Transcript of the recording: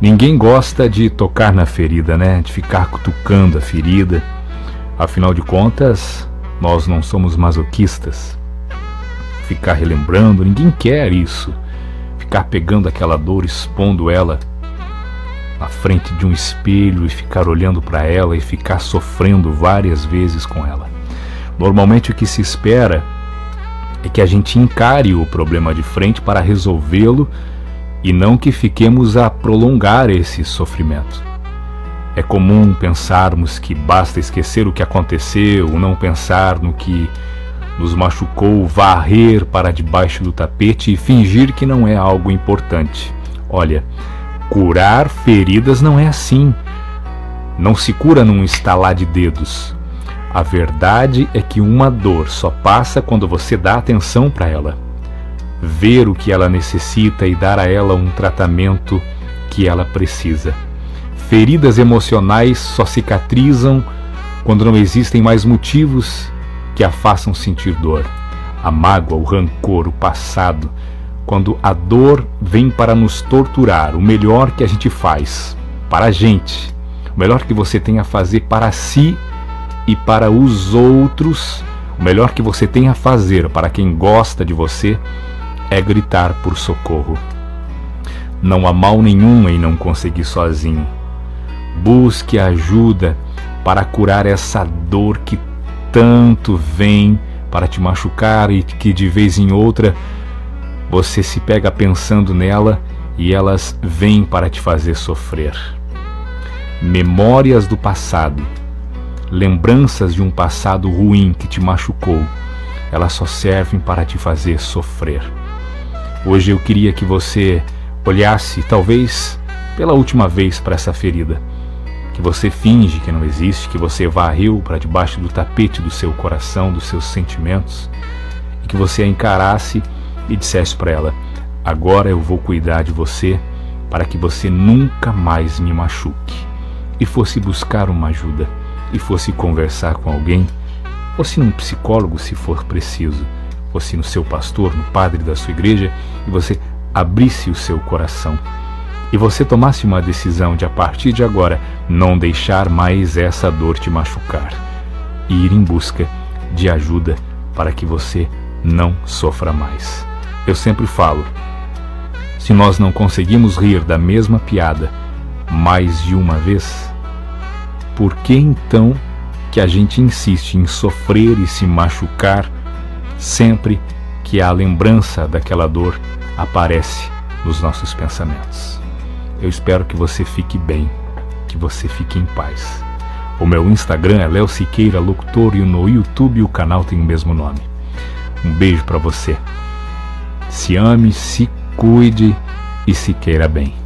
Ninguém gosta de tocar na ferida, né? De ficar cutucando a ferida. Afinal de contas, nós não somos masoquistas. Ficar relembrando, ninguém quer isso. Ficar pegando aquela dor, expondo ela na frente de um espelho e ficar olhando para ela e ficar sofrendo várias vezes com ela. Normalmente o que se espera é que a gente encare o problema de frente para resolvê-lo e não que fiquemos a prolongar esse sofrimento. É comum pensarmos que basta esquecer o que aconteceu, não pensar no que nos machucou, varrer para debaixo do tapete e fingir que não é algo importante. Olha, curar feridas não é assim. Não se cura num estalar de dedos. A verdade é que uma dor só passa quando você dá atenção para ela. Ver o que ela necessita e dar a ela um tratamento que ela precisa. Feridas emocionais só cicatrizam quando não existem mais motivos que a façam sentir dor. A mágoa, o rancor, o passado, quando a dor vem para nos torturar, o melhor que a gente faz para a gente, o melhor que você tem a fazer para si e para os outros, o melhor que você tem a fazer para quem gosta de você é gritar por socorro. Não há mal nenhum em não conseguir sozinho. Busque ajuda para curar essa dor que tanto vem para te machucar e que de vez em outra você se pega pensando nela e elas vêm para te fazer sofrer. Memórias do passado lembranças de um passado ruim que te machucou, elas só servem para te fazer sofrer. Hoje eu queria que você olhasse, talvez pela última vez, para essa ferida, que você finge que não existe, que você varreu para debaixo do tapete do seu coração, dos seus sentimentos, e que você a encarasse e dissesse para ela: Agora eu vou cuidar de você para que você nunca mais me machuque, e fosse buscar uma ajuda e fosse conversar com alguém, fosse num psicólogo se for preciso, fosse no seu pastor, no padre da sua igreja, e você abrisse o seu coração e você tomasse uma decisão de a partir de agora não deixar mais essa dor te machucar e ir em busca de ajuda para que você não sofra mais. Eu sempre falo: se nós não conseguimos rir da mesma piada mais de uma vez, por que então que a gente insiste em sofrer e se machucar sempre que a lembrança daquela dor aparece nos nossos pensamentos? Eu espero que você fique bem, que você fique em paz. O meu Instagram é Léo Siqueira Locutor e no YouTube o canal tem o mesmo nome. Um beijo para você. Se ame, se cuide e se queira bem.